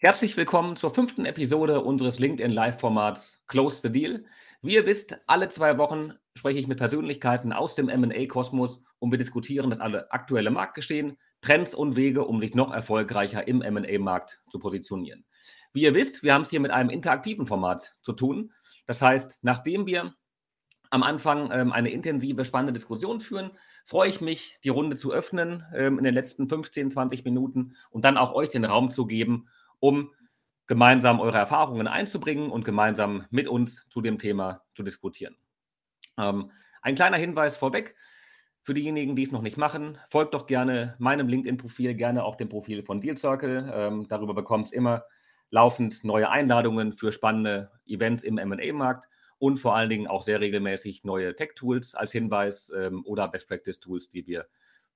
Herzlich willkommen zur fünften Episode unseres LinkedIn Live-Formats Close the Deal. Wie ihr wisst, alle zwei Wochen spreche ich mit Persönlichkeiten aus dem MA-Kosmos und wir diskutieren das alle aktuelle Marktgeschehen, Trends und Wege, um sich noch erfolgreicher im MA-Markt zu positionieren. Wie ihr wisst, wir haben es hier mit einem interaktiven Format zu tun. Das heißt, nachdem wir am Anfang ähm, eine intensive, spannende Diskussion führen, freue ich mich, die Runde zu öffnen ähm, in den letzten 15, 20 Minuten und dann auch euch den Raum zu geben, um gemeinsam eure Erfahrungen einzubringen und gemeinsam mit uns zu dem Thema zu diskutieren. Ähm, ein kleiner Hinweis vorweg für diejenigen, die es noch nicht machen, folgt doch gerne meinem LinkedIn-Profil, gerne auch dem Profil von Deal Circle. Ähm, darüber bekommt es immer laufend neue Einladungen für spannende Events im MA-Markt und vor allen Dingen auch sehr regelmäßig neue Tech-Tools als Hinweis ähm, oder Best-Practice-Tools, die wir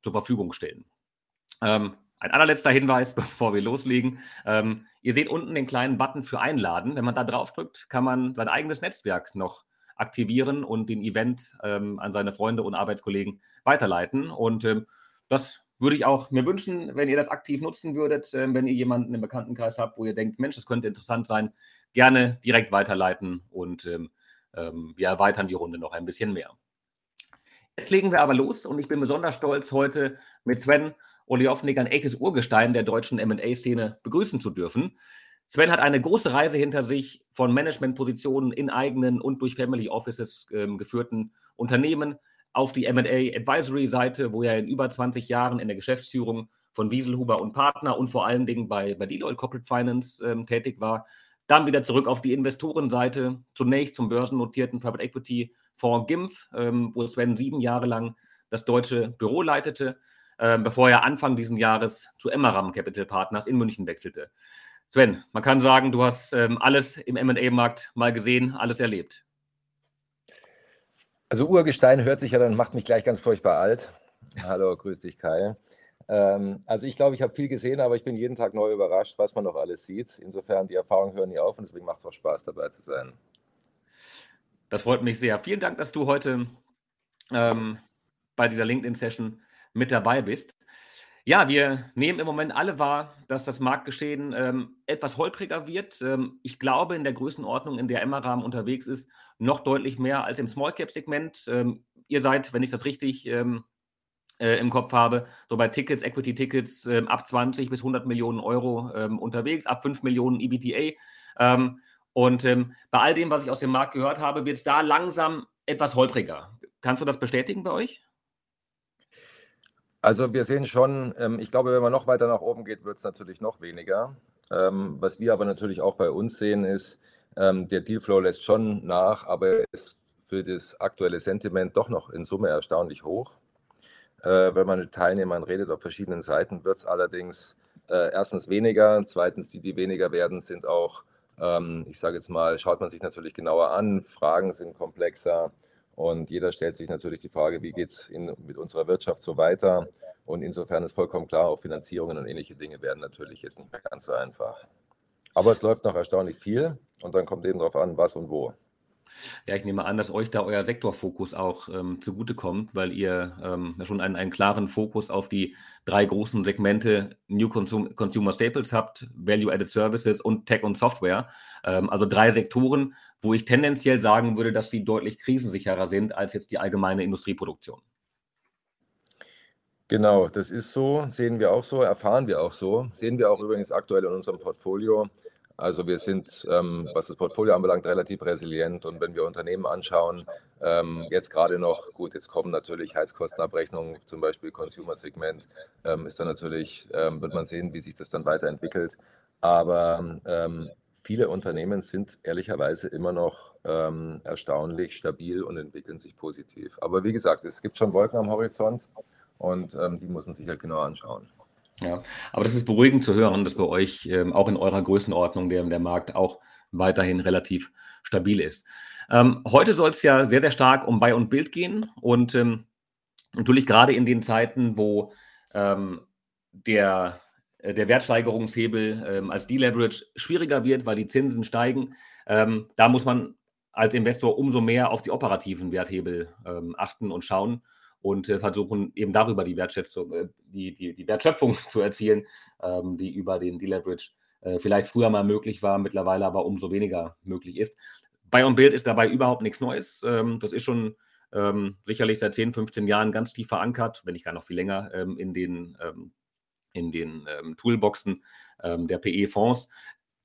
zur Verfügung stellen. Ähm, ein allerletzter Hinweis, bevor wir loslegen. Ähm, ihr seht unten den kleinen Button für Einladen. Wenn man da drauf drückt, kann man sein eigenes Netzwerk noch aktivieren und den Event ähm, an seine Freunde und Arbeitskollegen weiterleiten. Und ähm, das würde ich auch mir wünschen, wenn ihr das aktiv nutzen würdet, äh, wenn ihr jemanden im Bekanntenkreis habt, wo ihr denkt, Mensch, das könnte interessant sein, gerne direkt weiterleiten und ähm, ähm, wir erweitern die Runde noch ein bisschen mehr. Jetzt legen wir aber los und ich bin besonders stolz, heute mit Sven Oliovnik, ein echtes Urgestein der deutschen MA-Szene, begrüßen zu dürfen. Sven hat eine große Reise hinter sich von Managementpositionen in eigenen und durch Family Offices äh, geführten Unternehmen auf die MA Advisory Seite, wo er in über 20 Jahren in der Geschäftsführung von Wieselhuber und Partner und vor allen Dingen bei, bei Deloitte Corporate Finance ähm, tätig war. Dann wieder zurück auf die Investorenseite, zunächst zum börsennotierten Private Equity Fonds GIMF, ähm, wo Sven sieben Jahre lang das deutsche Büro leitete äh, bevor er Anfang dieses Jahres zu Emmeram Capital Partners in München wechselte. Sven, man kann sagen, du hast ähm, alles im MA-Markt mal gesehen, alles erlebt. Also Urgestein hört sich ja dann, macht mich gleich ganz furchtbar alt. Hallo, grüß dich, Kai. Ähm, also ich glaube, ich habe viel gesehen, aber ich bin jeden Tag neu überrascht, was man noch alles sieht. Insofern, die Erfahrungen hören nie auf und deswegen macht es auch Spaß, dabei zu sein. Das freut mich sehr. Vielen Dank, dass du heute ähm, bei dieser LinkedIn-Session mit dabei bist. Ja, wir nehmen im Moment alle wahr, dass das Marktgeschehen ähm, etwas holpriger wird. Ähm, ich glaube, in der Größenordnung, in der Emma-Rahmen unterwegs ist, noch deutlich mehr als im Small-Cap-Segment. Ähm, ihr seid, wenn ich das richtig ähm, äh, im Kopf habe, so bei Tickets, Equity-Tickets ähm, ab 20 bis 100 Millionen Euro ähm, unterwegs, ab 5 Millionen EBTA. und bei all dem, was ich aus dem Markt gehört habe, wird es da langsam etwas holpriger. Kannst du das bestätigen bei euch? Also wir sehen schon, ähm, ich glaube, wenn man noch weiter nach oben geht, wird es natürlich noch weniger. Ähm, was wir aber natürlich auch bei uns sehen, ist, ähm, der Dealflow lässt schon nach, aber ist für das aktuelle Sentiment doch noch in Summe erstaunlich hoch. Äh, wenn man mit Teilnehmern redet auf verschiedenen Seiten, wird es allerdings äh, erstens weniger, zweitens die, die weniger werden, sind auch, ich sage jetzt mal, schaut man sich natürlich genauer an, Fragen sind komplexer. Und jeder stellt sich natürlich die Frage, wie geht es mit unserer Wirtschaft so weiter? Und insofern ist vollkommen klar, auch Finanzierungen und ähnliche Dinge werden natürlich jetzt nicht mehr ganz so einfach. Aber es läuft noch erstaunlich viel und dann kommt eben darauf an, was und wo. Ja, ich nehme an, dass euch da euer Sektorfokus auch ähm, zugutekommt, weil ihr ähm, schon einen, einen klaren Fokus auf die drei großen Segmente New Consum Consumer Staples habt, Value-Added Services und Tech und Software. Ähm, also drei Sektoren, wo ich tendenziell sagen würde, dass die deutlich krisensicherer sind als jetzt die allgemeine Industrieproduktion. Genau, das ist so, sehen wir auch so, erfahren wir auch so, sehen wir auch übrigens aktuell in unserem Portfolio. Also wir sind, ähm, was das Portfolio anbelangt, relativ resilient. Und wenn wir Unternehmen anschauen, ähm, jetzt gerade noch, gut, jetzt kommen natürlich Heizkostenabrechnungen, zum Beispiel Consumer-Segment, ähm, ist dann natürlich, ähm, wird man sehen, wie sich das dann weiterentwickelt. Aber ähm, viele Unternehmen sind ehrlicherweise immer noch ähm, erstaunlich stabil und entwickeln sich positiv. Aber wie gesagt, es gibt schon Wolken am Horizont und die muss man sich halt genau anschauen. Ja, aber das ist beruhigend zu hören, dass bei euch ähm, auch in eurer Größenordnung der, der Markt auch weiterhin relativ stabil ist. Ähm, heute soll es ja sehr, sehr stark um Buy und Bild gehen und ähm, natürlich gerade in den Zeiten, wo ähm, der, äh, der Wertsteigerungshebel ähm, als Deleverage schwieriger wird, weil die Zinsen steigen, ähm, da muss man als Investor umso mehr auf die operativen Werthebel achten und schauen und äh, versuchen eben darüber die Wertschätzung, äh, die, die, die Wertschöpfung zu erzielen, ähm, die über den Deleverage äh, vielleicht früher mal möglich war, mittlerweile aber umso weniger möglich ist. Bei On Bild ist dabei überhaupt nichts Neues. Ähm, das ist schon ähm, sicherlich seit 10, 15 Jahren ganz tief verankert, wenn nicht gar noch viel länger, in den, in den Toolboxen der PE-Fonds.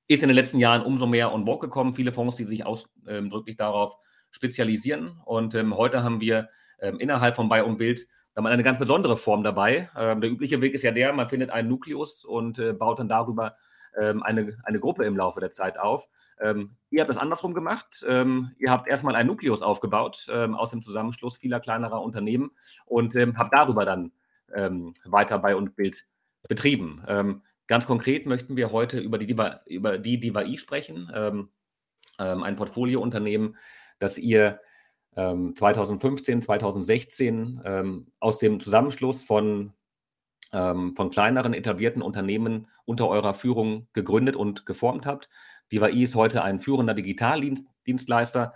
Ist in den letzten Jahren umso mehr on board gekommen. Viele Fonds, die sich ausdrücklich darauf spezialisieren. Und heute haben wir innerhalb von Buy on Bild da eine ganz besondere Form dabei. der übliche Weg ist ja der, man findet einen Nukleus und äh, baut dann darüber ähm, eine, eine Gruppe im Laufe der Zeit auf. Ähm, ihr habt das andersrum gemacht. Ähm, ihr habt erstmal ein Nukleus aufgebaut ähm, aus dem Zusammenschluss vieler kleinerer Unternehmen und ähm, habt darüber dann ähm, weiter bei und Bild betrieben. ganz konkret möchten wir heute über die, Diva, über die Diva-I sprechen, ein Portfoliounternehmen, das ihr 2015, 2016 aus dem Zusammenschluss von ähm, von kleineren etablierten Unternehmen unter eurer Führung gegründet und geformt habt. DivaI ist heute ein führender Digitaldienstleister,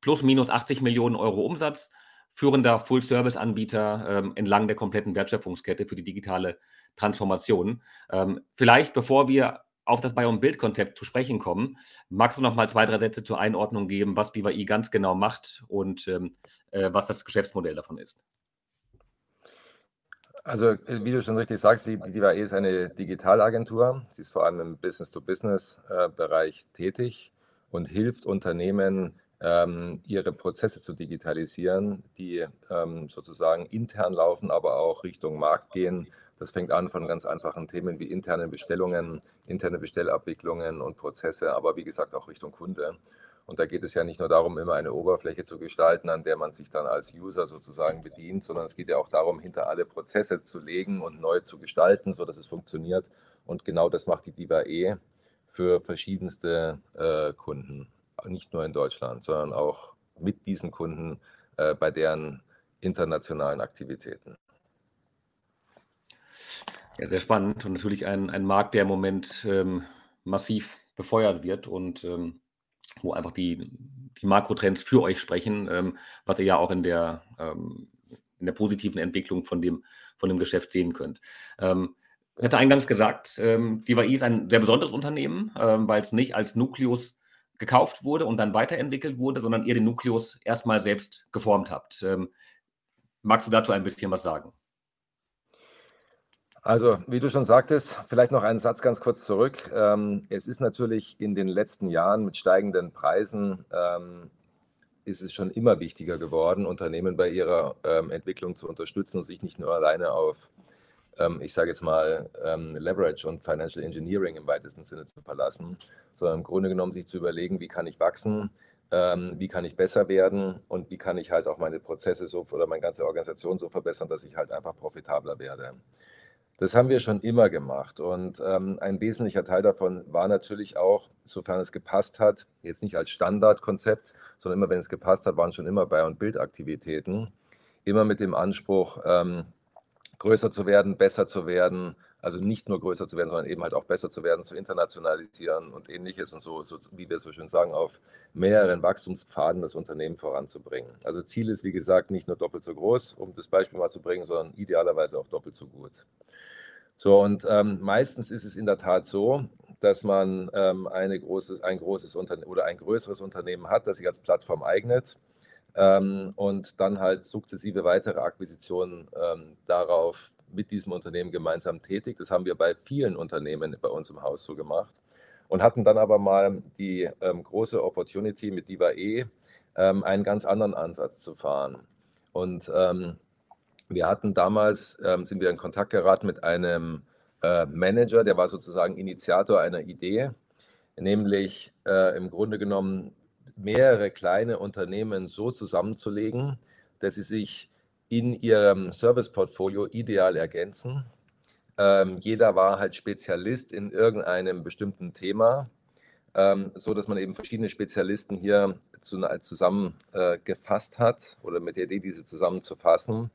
plus minus 80 Millionen Euro Umsatz, führender Full-Service-Anbieter ähm, entlang der kompletten Wertschöpfungskette für die digitale Transformation. Ähm, vielleicht, bevor wir auf das Buy-on-Build-Konzept zu sprechen kommen, magst du noch mal zwei, drei Sätze zur Einordnung geben, was DivaI ganz genau macht und ähm, äh, was das Geschäftsmodell davon ist? Also, äh, wie du schon richtig sagst, die, die ist eine Digitalagentur. Sie ist vor allem im Business-to-Business-Bereich äh, tätig und hilft Unternehmen, ähm, ihre Prozesse zu digitalisieren, die ähm, sozusagen intern laufen, aber auch Richtung Markt gehen. Das fängt an von ganz einfachen Themen wie internen Bestellungen, interne Bestellabwicklungen und Prozesse, aber wie gesagt auch Richtung Kunde. Und da geht es ja nicht nur darum, immer eine Oberfläche zu gestalten, an der man sich dann als User sozusagen bedient, sondern es geht ja auch darum, hinter alle Prozesse zu legen und neu zu gestalten, sodass es funktioniert. Und genau das macht die Diva E für verschiedenste äh, Kunden, nicht nur in Deutschland, sondern auch mit diesen Kunden äh, bei deren internationalen Aktivitäten. Ja, sehr spannend und natürlich ein, ein Markt, der im Moment ähm, massiv befeuert wird und ähm, wo einfach die, die Makrotrends für euch sprechen, ähm, was ihr ja auch in der, ähm, in der positiven Entwicklung von dem, von dem Geschäft sehen könnt. Ähm, ich hatte eingangs gesagt, ähm, DivaI ist ein sehr besonderes Unternehmen, weil es nicht als Nukleus gekauft wurde und dann weiterentwickelt wurde, sondern ihr den Nukleus erstmal selbst geformt habt. Ähm, magst du dazu ein bisschen was sagen? Also, wie du schon sagtest, vielleicht noch einen Satz ganz kurz zurück. Ähm, es ist natürlich in den letzten Jahren mit steigenden Preisen ähm, ist es schon immer wichtiger geworden, Unternehmen bei ihrer ähm, Entwicklung zu unterstützen und sich nicht nur alleine auf, ähm, ich sage jetzt mal, ähm, Leverage und Financial Engineering im weitesten Sinne zu verlassen, sondern im Grunde genommen sich zu überlegen, wie kann ich wachsen, ähm, wie kann ich besser werden und wie kann ich halt auch meine Prozesse so oder meine ganze Organisation so verbessern, dass ich halt einfach profitabler werde. Das haben wir schon immer gemacht. Und ähm, ein wesentlicher Teil davon war natürlich auch, sofern es gepasst hat, jetzt nicht als Standardkonzept, sondern immer, wenn es gepasst hat, waren schon immer Bei- und Bildaktivitäten. Immer mit dem Anspruch, ähm, größer zu werden, besser zu werden, also nicht nur größer zu werden, sondern eben halt auch besser zu werden, zu internationalisieren und ähnliches und so, so, wie wir so schön sagen, auf mehreren Wachstumspfaden das Unternehmen voranzubringen. Also Ziel ist, wie gesagt, nicht nur doppelt so groß, um das Beispiel mal zu bringen, sondern idealerweise auch doppelt so gut. So, und ähm, meistens ist es in der Tat so, dass man ähm, eine großes, ein großes Unternehmen oder ein größeres Unternehmen hat, das sich als Plattform eignet ähm, und dann halt sukzessive weitere Akquisitionen ähm, darauf mit diesem Unternehmen gemeinsam tätig. Das haben wir bei vielen Unternehmen bei uns im Haus so gemacht und hatten dann aber mal die ähm, große Opportunity mit Diva E ähm, einen ganz anderen Ansatz zu fahren. Und ähm, wir hatten damals, ähm, sind wir in Kontakt geraten mit einem äh, Manager, der war sozusagen Initiator einer Idee, nämlich äh, im Grunde genommen mehrere kleine Unternehmen so zusammenzulegen, dass sie sich in ihrem Serviceportfolio ideal ergänzen. Ähm, jeder war halt Spezialist in irgendeinem bestimmten Thema, ähm, so dass man eben verschiedene Spezialisten hier zu, zusammengefasst äh, hat oder mit der Idee, diese zusammenzufassen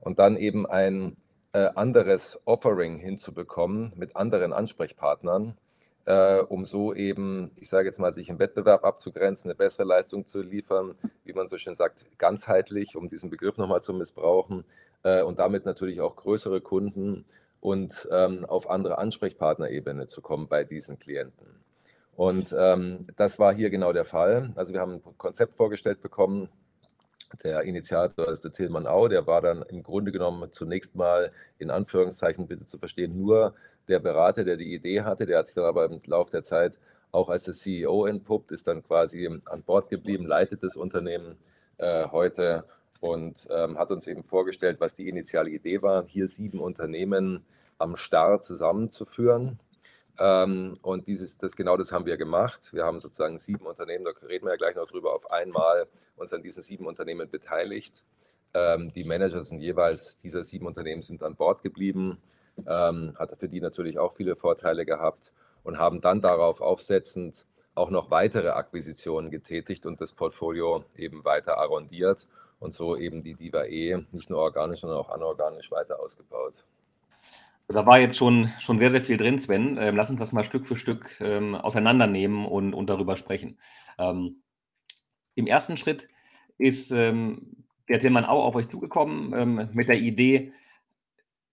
und dann eben ein äh, anderes Offering hinzubekommen mit anderen Ansprechpartnern, äh, um so eben, ich sage jetzt mal, sich im Wettbewerb abzugrenzen, eine bessere Leistung zu liefern, wie man so schön sagt, ganzheitlich, um diesen Begriff nochmal zu missbrauchen, äh, und damit natürlich auch größere Kunden und ähm, auf andere Ansprechpartnerebene zu kommen bei diesen Klienten. Und ähm, das war hier genau der Fall. Also wir haben ein Konzept vorgestellt bekommen. Der Initiator ist der Tillmann Au, der war dann im Grunde genommen zunächst mal in Anführungszeichen bitte zu verstehen, nur der Berater, der die Idee hatte, der hat sich dann aber im Laufe der Zeit auch als der CEO entpuppt, ist dann quasi an Bord geblieben, leitet das Unternehmen äh, heute und ähm, hat uns eben vorgestellt, was die initiale Idee war, hier sieben Unternehmen am Start zusammenzuführen. Ähm, und dieses, das, genau das haben wir gemacht. Wir haben sozusagen sieben Unternehmen, da reden wir ja gleich noch drüber, auf einmal uns an diesen sieben Unternehmen beteiligt. Ähm, die Manager sind jeweils dieser sieben Unternehmen sind an Bord geblieben, ähm, hat für die natürlich auch viele Vorteile gehabt und haben dann darauf aufsetzend auch noch weitere Akquisitionen getätigt und das Portfolio eben weiter arrondiert und so eben die Diva E nicht nur organisch, sondern auch anorganisch weiter ausgebaut. Da war jetzt schon, schon sehr, sehr viel drin, Sven. Ähm, lass uns das mal Stück für Stück ähm, auseinandernehmen und, und darüber sprechen. Ähm, Im ersten Schritt ist ähm, der Tillmann auch auf euch zugekommen ähm, mit der Idee,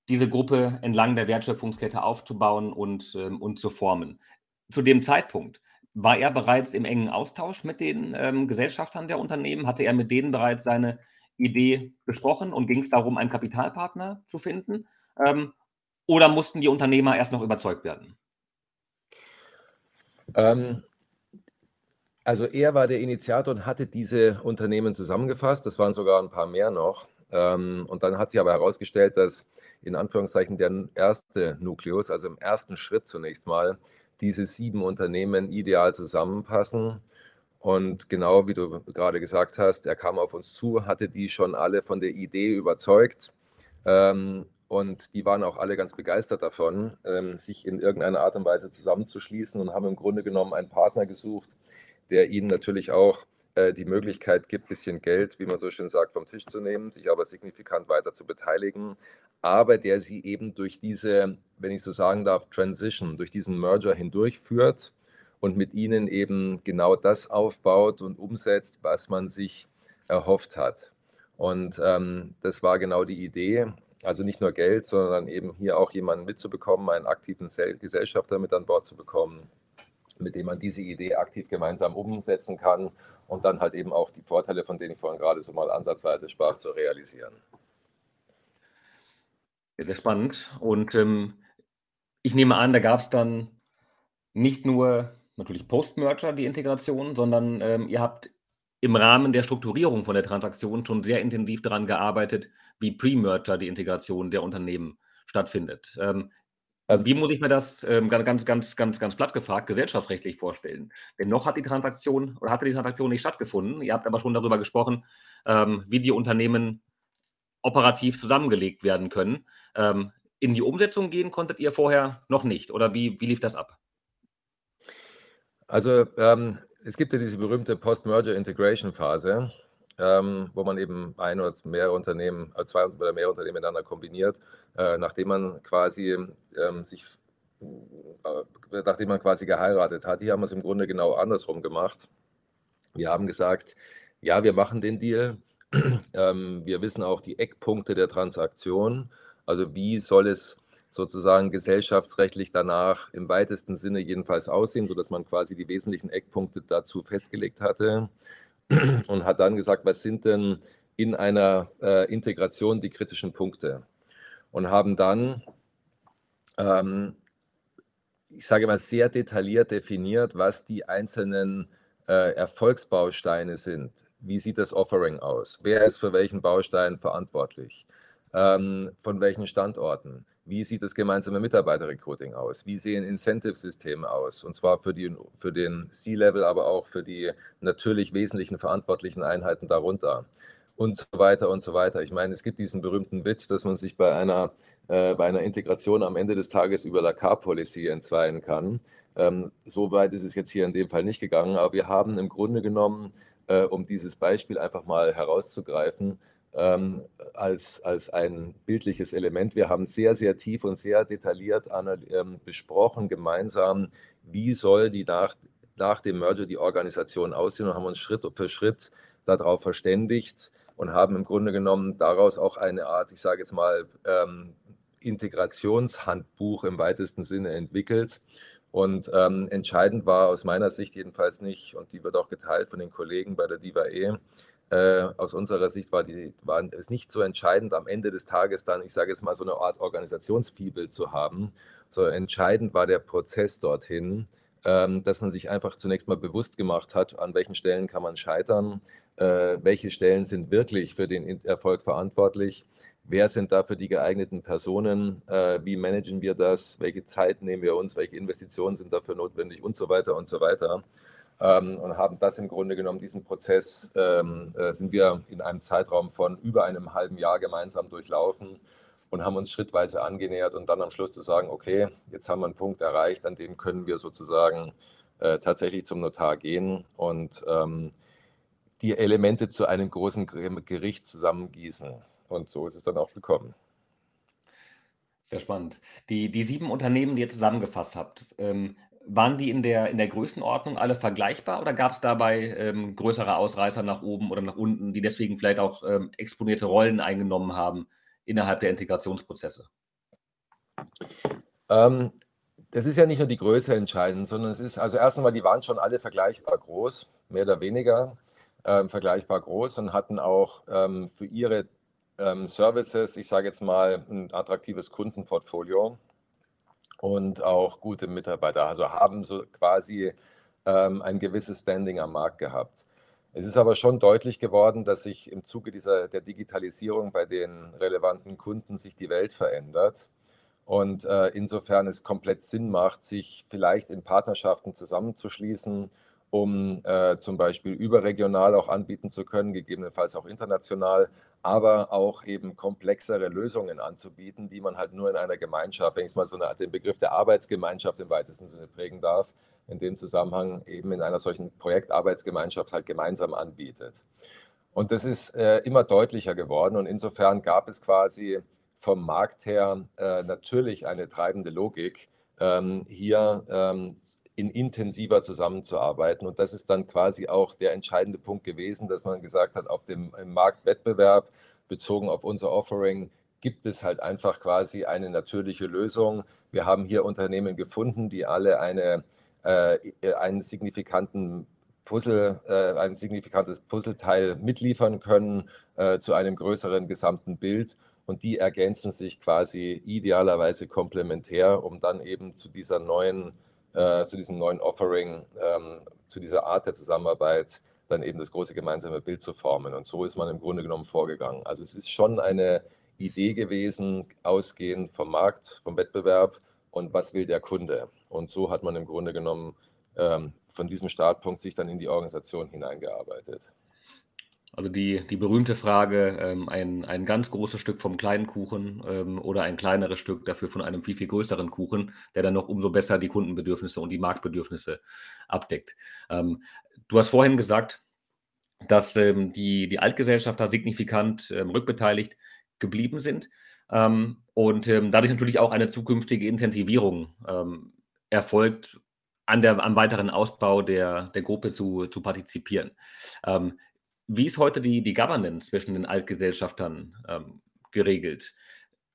diese Gruppe entlang der Wertschöpfungskette aufzubauen und, ähm, und zu formen. Zu dem Zeitpunkt war er bereits im engen Austausch mit den Gesellschaftern der Unternehmen? Hatte er mit denen bereits seine Idee besprochen und ging es darum, einen Kapitalpartner zu finden? Oder mussten die Unternehmer erst noch überzeugt werden? Ähm, also er war der Initiator und hatte diese Unternehmen zusammengefasst. Das waren sogar ein paar mehr noch. Ähm, und dann hat sich aber herausgestellt, dass in Anführungszeichen der erste Nukleus, also im ersten Schritt zunächst mal, diese sieben Unternehmen ideal zusammenpassen. Und genau wie du gerade gesagt hast, er kam auf uns zu, hatte die schon alle von der Idee überzeugt. Ähm, und die waren auch alle ganz begeistert davon, ähm, sich in irgendeiner Art und Weise zusammenzuschließen und haben im Grunde genommen einen Partner gesucht, der ihnen natürlich auch äh, die Möglichkeit gibt, ein bisschen Geld, wie man so schön sagt, vom Tisch zu nehmen, sich aber signifikant weiter zu beteiligen, aber der sie eben durch diese, wenn ich so sagen darf, Transition, durch diesen Merger hindurchführt und mit ihnen eben genau das aufbaut und umsetzt, was man sich erhofft hat. Und ähm, das war genau die Idee. Also nicht nur Geld, sondern eben hier auch jemanden mitzubekommen, einen aktiven Gesellschafter mit an Bord zu bekommen, mit dem man diese Idee aktiv gemeinsam umsetzen kann und dann halt eben auch die Vorteile, von denen ich vorhin gerade so mal ansatzweise sprach, zu realisieren. Sehr spannend. Und ähm, ich nehme an, da gab es dann nicht nur natürlich Post-Merger die Integration, sondern ähm, ihr habt im Rahmen der Strukturierung von der Transaktion schon sehr intensiv daran gearbeitet, wie Pre-Merger die Integration der Unternehmen stattfindet. Ähm, also, wie muss ich mir das ähm, ganz, ganz, ganz, ganz platt gefragt gesellschaftsrechtlich vorstellen? Denn noch hat die Transaktion oder hatte die Transaktion nicht stattgefunden. Ihr habt aber schon darüber gesprochen, ähm, wie die Unternehmen operativ zusammengelegt werden können. Ähm, in die Umsetzung gehen konntet ihr vorher noch nicht oder wie, wie lief das ab? Also ähm, es gibt ja diese berühmte Post-Merger-Integration-Phase, ähm, wo man eben ein oder mehrere Unternehmen, also zwei oder mehrere Unternehmen miteinander kombiniert, äh, nachdem man quasi ähm, sich, äh, nachdem man quasi geheiratet hat. Hier haben wir es im Grunde genau andersrum gemacht. Wir haben gesagt, ja, wir machen den Deal, ähm, wir wissen auch die Eckpunkte der Transaktion. Also wie soll es sozusagen gesellschaftsrechtlich danach im weitesten Sinne jedenfalls aussehen, sodass man quasi die wesentlichen Eckpunkte dazu festgelegt hatte und hat dann gesagt, was sind denn in einer äh, Integration die kritischen Punkte und haben dann, ähm, ich sage mal, sehr detailliert definiert, was die einzelnen äh, Erfolgsbausteine sind wie sieht das Offering aus? Wer ist für welchen Baustein verantwortlich? Ähm, von welchen Standorten? Wie sieht das gemeinsame Mitarbeiterrecruiting aus? Wie sehen Incentive-Systeme aus? Und zwar für, die, für den C-Level, aber auch für die natürlich wesentlichen verantwortlichen Einheiten darunter. Und so weiter und so weiter. Ich meine, es gibt diesen berühmten Witz, dass man sich bei einer, äh, bei einer Integration am Ende des Tages über la Car-Policy entzweien kann. Ähm, so weit ist es jetzt hier in dem Fall nicht gegangen, aber wir haben im Grunde genommen äh, um dieses Beispiel einfach mal herauszugreifen, ähm, als, als ein bildliches Element. Wir haben sehr, sehr tief und sehr detailliert ähm, besprochen gemeinsam, wie soll die nach, nach dem Merger die Organisation aussehen und haben uns Schritt für Schritt darauf verständigt und haben im Grunde genommen daraus auch eine Art, ich sage jetzt mal, ähm, Integrationshandbuch im weitesten Sinne entwickelt. Und ähm, entscheidend war aus meiner Sicht jedenfalls nicht, und die wird auch geteilt von den Kollegen bei der Diva E, äh, aus unserer Sicht war, die, war es nicht so entscheidend, am Ende des Tages dann, ich sage jetzt mal, so eine Art Organisationsfibel zu haben. So entscheidend war der Prozess dorthin, ähm, dass man sich einfach zunächst mal bewusst gemacht hat, an welchen Stellen kann man scheitern, äh, welche Stellen sind wirklich für den Erfolg verantwortlich, wer sind dafür die geeigneten Personen, äh, wie managen wir das, welche Zeit nehmen wir uns, welche Investitionen sind dafür notwendig und so weiter und so weiter. Ähm, und haben das im Grunde genommen, diesen Prozess, ähm, äh, sind wir in einem Zeitraum von über einem halben Jahr gemeinsam durchlaufen und haben uns schrittweise angenähert und dann am Schluss zu sagen, okay, jetzt haben wir einen Punkt erreicht, an dem können wir sozusagen äh, tatsächlich zum Notar gehen und ähm, die Elemente zu einem großen Gericht zusammengießen. Und so ist es dann auch gekommen. Sehr spannend. Die, die sieben Unternehmen, die ihr zusammengefasst habt, ähm, waren die in der, in der Größenordnung alle vergleichbar oder gab es dabei ähm, größere Ausreißer nach oben oder nach unten, die deswegen vielleicht auch ähm, exponierte Rollen eingenommen haben innerhalb der Integrationsprozesse? Ähm, das ist ja nicht nur die Größe entscheidend, sondern es ist, also erst einmal, die waren schon alle vergleichbar groß, mehr oder weniger ähm, vergleichbar groß und hatten auch ähm, für ihre ähm, Services, ich sage jetzt mal, ein attraktives Kundenportfolio und auch gute Mitarbeiter, also haben so quasi ähm, ein gewisses Standing am Markt gehabt. Es ist aber schon deutlich geworden, dass sich im Zuge dieser, der Digitalisierung bei den relevanten Kunden sich die Welt verändert. Und äh, insofern es komplett Sinn macht, sich vielleicht in Partnerschaften zusammenzuschließen, um äh, zum Beispiel überregional auch anbieten zu können, gegebenenfalls auch international, aber auch eben komplexere Lösungen anzubieten, die man halt nur in einer Gemeinschaft, wenn ich mal so eine, den Begriff der Arbeitsgemeinschaft im weitesten Sinne prägen darf, in dem Zusammenhang eben in einer solchen Projektarbeitsgemeinschaft halt gemeinsam anbietet. Und das ist äh, immer deutlicher geworden und insofern gab es quasi vom Markt her äh, natürlich eine treibende Logik, ähm, hier ähm, in intensiver zusammenzuarbeiten. Und das ist dann quasi auch der entscheidende Punkt gewesen, dass man gesagt hat, auf dem Marktwettbewerb bezogen auf unser Offering gibt es halt einfach quasi eine natürliche Lösung. Wir haben hier Unternehmen gefunden, die alle eine, äh, einen signifikanten Puzzle, äh, ein signifikantes Puzzleteil mitliefern können äh, zu einem größeren gesamten Bild. Und die ergänzen sich quasi idealerweise komplementär, um dann eben zu dieser neuen äh, zu diesem neuen Offering, ähm, zu dieser Art der Zusammenarbeit dann eben das große gemeinsame Bild zu formen. Und so ist man im Grunde genommen vorgegangen. Also es ist schon eine Idee gewesen, ausgehend vom Markt, vom Wettbewerb und was will der Kunde. Und so hat man im Grunde genommen ähm, von diesem Startpunkt sich dann in die Organisation hineingearbeitet. Also die, die berühmte Frage, ähm, ein, ein ganz großes Stück vom kleinen Kuchen ähm, oder ein kleineres Stück dafür von einem viel, viel größeren Kuchen, der dann noch umso besser die Kundenbedürfnisse und die Marktbedürfnisse abdeckt. Ähm, du hast vorhin gesagt, dass ähm, die, die Altgesellschafter signifikant ähm, rückbeteiligt geblieben sind ähm, und dadurch natürlich auch eine zukünftige Incentivierung erfolgt, an der, am weiteren Ausbau der, der Gruppe zu, zu partizipieren. Ähm, wie ist heute die, die Governance zwischen den Altgesellschaftern ähm, geregelt?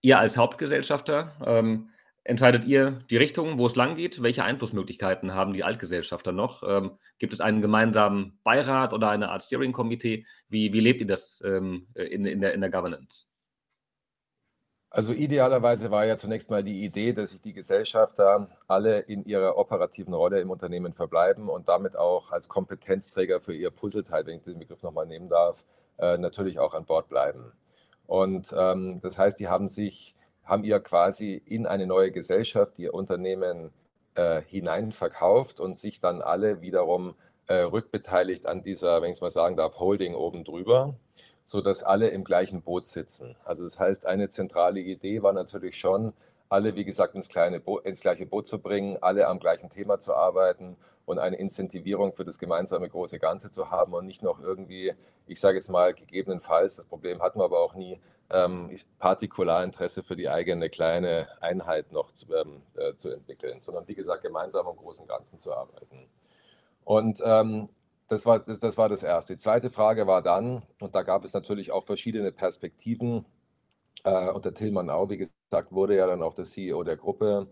Ihr als Hauptgesellschafter ähm, entscheidet ihr die Richtung, wo es lang geht? Welche Einflussmöglichkeiten haben die Altgesellschafter noch? Ähm, gibt es einen gemeinsamen Beirat oder eine Art Steering-Komitee? Wie, wie lebt ihr das ähm, in, in, der, in der Governance? Also idealerweise war ja zunächst mal die Idee, dass sich die Gesellschafter alle in ihrer operativen Rolle im Unternehmen verbleiben und damit auch als Kompetenzträger für ihr Puzzleteil, wenn ich den Begriff nochmal nehmen darf, äh, natürlich auch an Bord bleiben. Und ähm, das heißt, die haben sich, haben ihr quasi in eine neue Gesellschaft ihr Unternehmen äh, hinein und sich dann alle wiederum äh, rückbeteiligt an dieser, wenn ich es mal sagen darf, Holding oben drüber sodass alle im gleichen Boot sitzen. Also das heißt, eine zentrale Idee war natürlich schon, alle, wie gesagt, ins, kleine ins gleiche Boot zu bringen, alle am gleichen Thema zu arbeiten und eine Incentivierung für das gemeinsame große Ganze zu haben und nicht noch irgendwie, ich sage jetzt mal, gegebenenfalls, das Problem hatten wir aber auch nie, ähm, Partikularinteresse für die eigene kleine Einheit noch zu, ähm, äh, zu entwickeln, sondern wie gesagt, gemeinsam am großen Ganzen zu arbeiten. Und ähm, das war, das, das war das Erste. Die zweite Frage war dann, und da gab es natürlich auch verschiedene Perspektiven, äh, und der Tillmann auch, wie gesagt, wurde ja dann auch der CEO der Gruppe,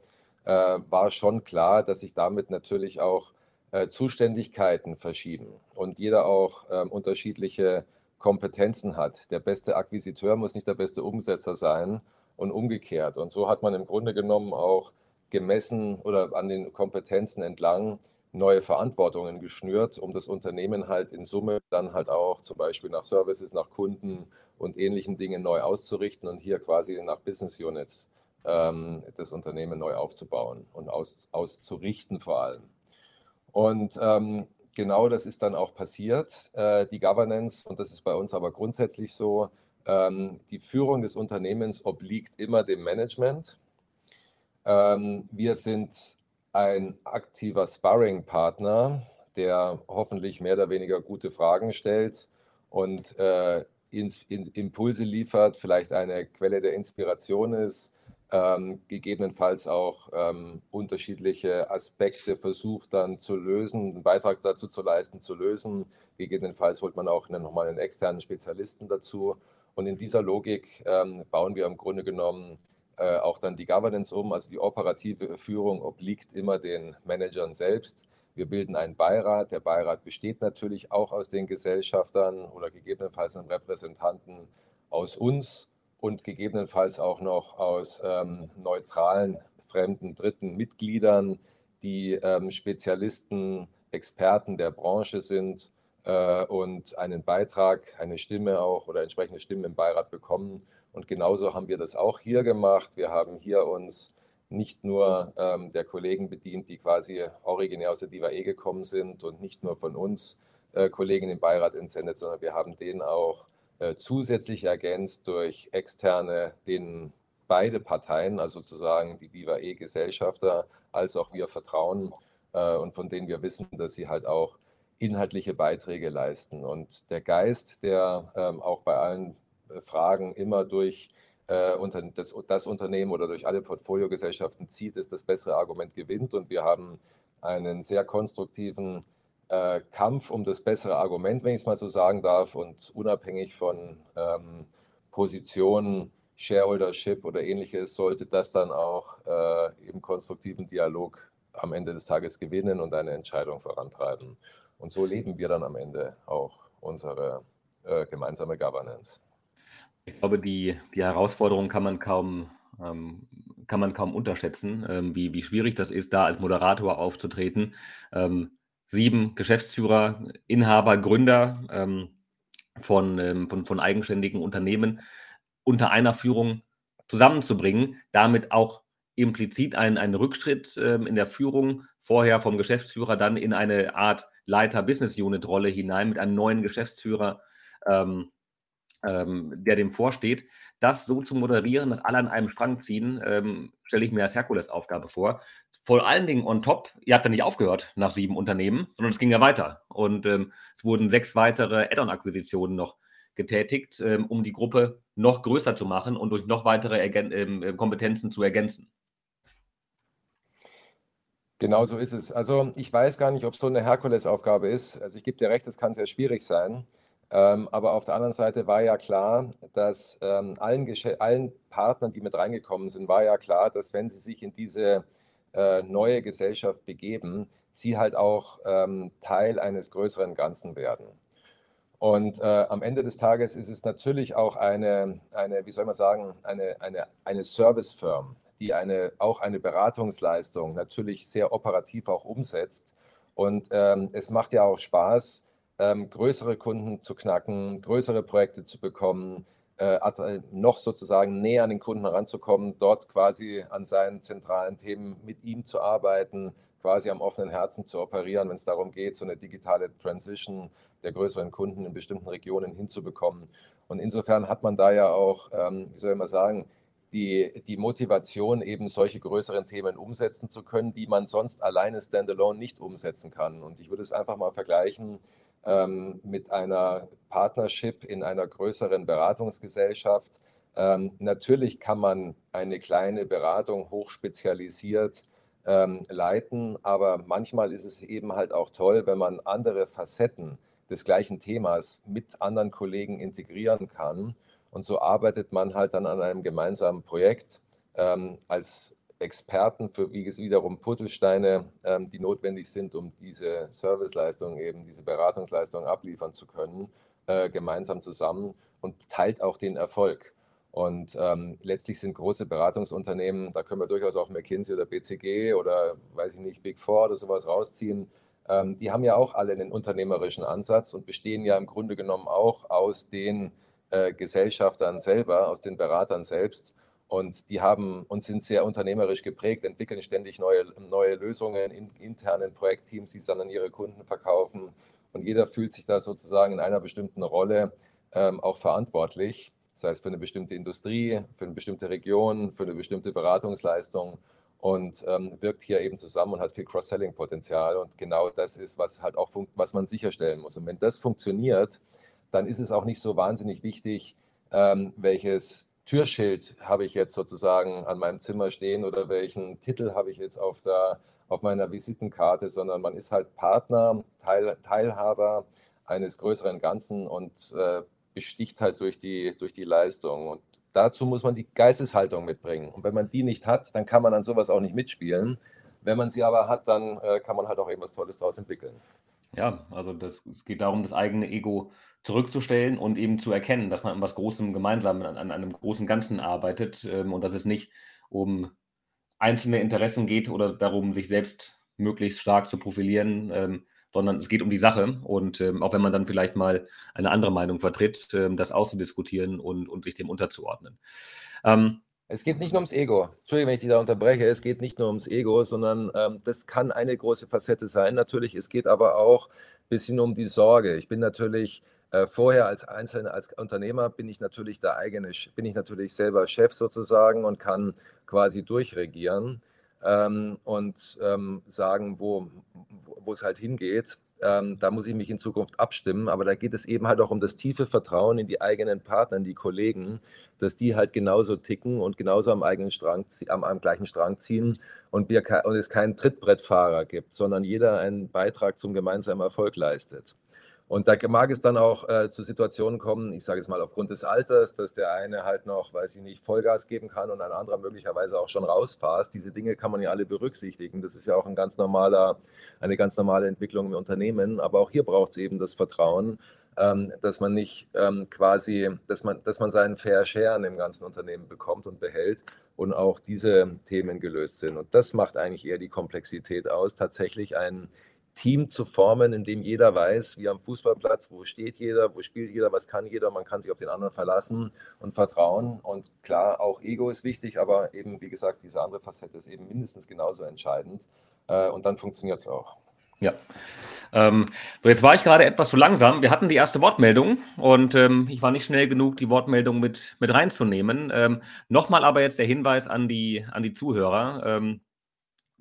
äh, war schon klar, dass sich damit natürlich auch äh, Zuständigkeiten verschieben und jeder auch ähm, unterschiedliche Kompetenzen hat. Der beste Akquisiteur muss nicht der beste Umsetzer sein und umgekehrt. Und so hat man im Grunde genommen auch gemessen oder an den Kompetenzen entlang neue Verantwortungen geschnürt, um das Unternehmen halt in Summe dann halt auch zum Beispiel nach Services, nach Kunden und ähnlichen Dingen neu auszurichten und hier quasi nach Business Units ähm, das Unternehmen neu aufzubauen und aus, auszurichten vor allem. Und ähm, genau das ist dann auch passiert. Äh, die Governance, und das ist bei uns aber grundsätzlich so, ähm, die Führung des Unternehmens obliegt immer dem Management. Ähm, wir sind ein aktiver Sparring-Partner, der hoffentlich mehr oder weniger gute Fragen stellt und äh, ins, in, Impulse liefert, vielleicht eine Quelle der Inspiration ist, ähm, gegebenenfalls auch ähm, unterschiedliche Aspekte versucht dann zu lösen, einen Beitrag dazu zu leisten, zu lösen. Gegebenenfalls holt man auch nochmal einen externen Spezialisten dazu. Und in dieser Logik ähm, bauen wir im Grunde genommen äh, auch dann die Governance um. Also die operative Führung obliegt immer den Managern selbst. Wir bilden einen Beirat. Der Beirat besteht natürlich auch aus den Gesellschaftern oder gegebenenfalls einem Repräsentanten aus uns und gegebenenfalls auch noch aus ähm, neutralen, fremden, dritten Mitgliedern, die ähm, Spezialisten, Experten der Branche sind äh, und einen Beitrag, eine Stimme auch oder entsprechende Stimmen im Beirat bekommen. Und genauso haben wir das auch hier gemacht. Wir haben hier uns nicht nur ähm, der Kollegen bedient, die quasi originär aus der Diva E gekommen sind und nicht nur von uns äh, Kollegen im Beirat entsendet, sondern wir haben denen auch äh, zusätzlich ergänzt durch externe, denen beide Parteien, also sozusagen die Viva E-Gesellschafter, als auch wir vertrauen äh, und von denen wir wissen, dass sie halt auch inhaltliche Beiträge leisten. Und der Geist, der ähm, auch bei allen Fragen immer durch das, das Unternehmen oder durch alle Portfoliogesellschaften zieht, ist das bessere Argument gewinnt. Und wir haben einen sehr konstruktiven äh, Kampf um das bessere Argument, wenn ich es mal so sagen darf, und unabhängig von ähm, Positionen, Shareholdership oder ähnliches, sollte das dann auch äh, im konstruktiven Dialog am Ende des Tages gewinnen und eine Entscheidung vorantreiben. Und so leben wir dann am Ende auch unsere äh, gemeinsame Governance. Ich glaube, die, die Herausforderung kann man kaum, ähm, kann man kaum unterschätzen, ähm, wie, wie schwierig das ist, da als Moderator aufzutreten. Ähm, sieben Geschäftsführer, Inhaber, Gründer ähm, von, ähm, von, von eigenständigen Unternehmen unter einer Führung zusammenzubringen, damit auch implizit einen, einen Rückschritt ähm, in der Führung, vorher vom Geschäftsführer dann in eine Art Leiter-Business-Unit-Rolle hinein mit einem neuen Geschäftsführer, ähm, ähm, der dem vorsteht. Das so zu moderieren, dass alle an einem Strang ziehen, ähm, stelle ich mir als Herkulesaufgabe vor vor allen Dingen on top, ihr habt ja nicht aufgehört nach sieben Unternehmen, sondern es ging ja weiter. Und ähm, es wurden sechs weitere Add-on-Akquisitionen noch getätigt, ähm, um die Gruppe noch größer zu machen und durch noch weitere Ergän ähm, äh, Kompetenzen zu ergänzen. Genau so ist es. Also ich weiß gar nicht, ob es so eine Herkulesaufgabe ist. Also ich gebe dir recht, es kann sehr schwierig sein. Ähm, aber auf der anderen Seite war ja klar, dass ähm, allen, allen Partnern, die mit reingekommen sind, war ja klar, dass wenn sie sich in diese äh, neue Gesellschaft begeben, sie halt auch ähm, Teil eines größeren Ganzen werden. Und äh, am Ende des Tages ist es natürlich auch eine, eine wie soll man sagen, eine, eine, eine Servicefirm, die eine, auch eine Beratungsleistung natürlich sehr operativ auch umsetzt. Und ähm, es macht ja auch Spaß, ähm, größere Kunden zu knacken, größere Projekte zu bekommen, äh, äh, noch sozusagen näher an den Kunden heranzukommen, dort quasi an seinen zentralen Themen mit ihm zu arbeiten, quasi am offenen Herzen zu operieren, wenn es darum geht, so eine digitale Transition der größeren Kunden in bestimmten Regionen hinzubekommen. Und insofern hat man da ja auch, ähm, wie soll man sagen, die, die Motivation, eben solche größeren Themen umsetzen zu können, die man sonst alleine standalone nicht umsetzen kann. Und ich würde es einfach mal vergleichen ähm, mit einer Partnership in einer größeren Beratungsgesellschaft. Ähm, natürlich kann man eine kleine Beratung hochspezialisiert ähm, leiten, aber manchmal ist es eben halt auch toll, wenn man andere Facetten des gleichen Themas mit anderen Kollegen integrieren kann Und so arbeitet man halt dann an einem gemeinsamen Projekt ähm, als Experten für wie es wiederum Puzzlesteine, ähm, die notwendig sind, um diese Serviceleistung, eben diese Beratungsleistung abliefern zu können, äh, gemeinsam zusammen und teilt auch den Erfolg. Und ähm, letztlich sind große Beratungsunternehmen, da können wir durchaus auch McKinsey oder BCG oder weiß ich nicht, Big Four oder sowas rausziehen. Ähm, die haben ja auch alle einen unternehmerischen Ansatz und bestehen ja im Grunde genommen auch aus den äh, Gesellschaftern selber, aus den Beratern selbst. Und die haben und sind sehr unternehmerisch geprägt, entwickeln ständig neue, neue Lösungen in internen Projektteams, die dann an ihre Kunden verkaufen. Und jeder fühlt sich da sozusagen in einer bestimmten Rolle ähm, auch verantwortlich. Das heißt, für eine bestimmte Industrie, für eine bestimmte Region, für eine bestimmte Beratungsleistung und ähm, wirkt hier eben zusammen und hat viel Cross-Selling-Potenzial. Und genau das ist, was halt auch was man sicherstellen muss. Und wenn das funktioniert, dann ist es auch nicht so wahnsinnig wichtig, ähm, welches Türschild habe ich jetzt sozusagen an meinem Zimmer stehen oder welchen Titel habe ich jetzt auf, der, auf meiner Visitenkarte, sondern man ist halt Partner, Teil, Teilhaber eines größeren Ganzen und äh, besticht halt durch die, durch die Leistung. Und dazu muss man die Geisteshaltung mitbringen. Und wenn man die nicht hat, dann kann man an sowas auch nicht mitspielen. Wenn man sie aber hat, dann äh, kann man halt auch etwas Tolles daraus entwickeln. Ja, also das, es geht darum, das eigene Ego zurückzustellen und eben zu erkennen, dass man an was Großem gemeinsam, an, an einem großen Ganzen arbeitet ähm, und dass es nicht um einzelne Interessen geht oder darum, sich selbst möglichst stark zu profilieren, ähm, sondern es geht um die Sache. Und ähm, auch wenn man dann vielleicht mal eine andere Meinung vertritt, ähm, das auszudiskutieren und, und sich dem unterzuordnen. Ähm, es geht nicht nur ums Ego. Entschuldigung, wenn ich dich da unterbreche. Es geht nicht nur ums Ego, sondern ähm, das kann eine große Facette sein. Natürlich, es geht aber auch ein bisschen um die Sorge. Ich bin natürlich äh, vorher als Einzelner, als Unternehmer bin ich natürlich der eigene, bin ich natürlich selber Chef sozusagen und kann quasi durchregieren ähm, und ähm, sagen, wo, wo es halt hingeht. Ähm, da muss ich mich in Zukunft abstimmen. Aber da geht es eben halt auch um das tiefe Vertrauen in die eigenen Partner, in die Kollegen, dass die halt genauso ticken und genauso am eigenen Strang, am, am gleichen Strang ziehen und, wir, und es keinen Trittbrettfahrer gibt, sondern jeder einen Beitrag zum gemeinsamen Erfolg leistet. Und da mag es dann auch äh, zu Situationen kommen, ich sage es mal aufgrund des Alters, dass der eine halt noch, weiß ich nicht, Vollgas geben kann und ein anderer möglicherweise auch schon rausfasst. Diese Dinge kann man ja alle berücksichtigen. Das ist ja auch ein ganz normaler, eine ganz normale Entwicklung im Unternehmen. Aber auch hier braucht es eben das Vertrauen, ähm, dass man nicht ähm, quasi, dass man, dass man seinen Fair Share in dem ganzen Unternehmen bekommt und behält und auch diese Themen gelöst sind. Und das macht eigentlich eher die Komplexität aus, tatsächlich ein Team zu formen, in dem jeder weiß, wie am Fußballplatz, wo steht jeder, wo spielt jeder, was kann jeder, man kann sich auf den anderen verlassen und vertrauen. Und klar, auch Ego ist wichtig, aber eben, wie gesagt, diese andere Facette ist eben mindestens genauso entscheidend. Äh, und dann funktioniert es auch. Ja. Ähm, jetzt war ich gerade etwas zu langsam. Wir hatten die erste Wortmeldung und ähm, ich war nicht schnell genug, die Wortmeldung mit, mit reinzunehmen. Ähm, Nochmal aber jetzt der Hinweis an die, an die Zuhörer. Ähm,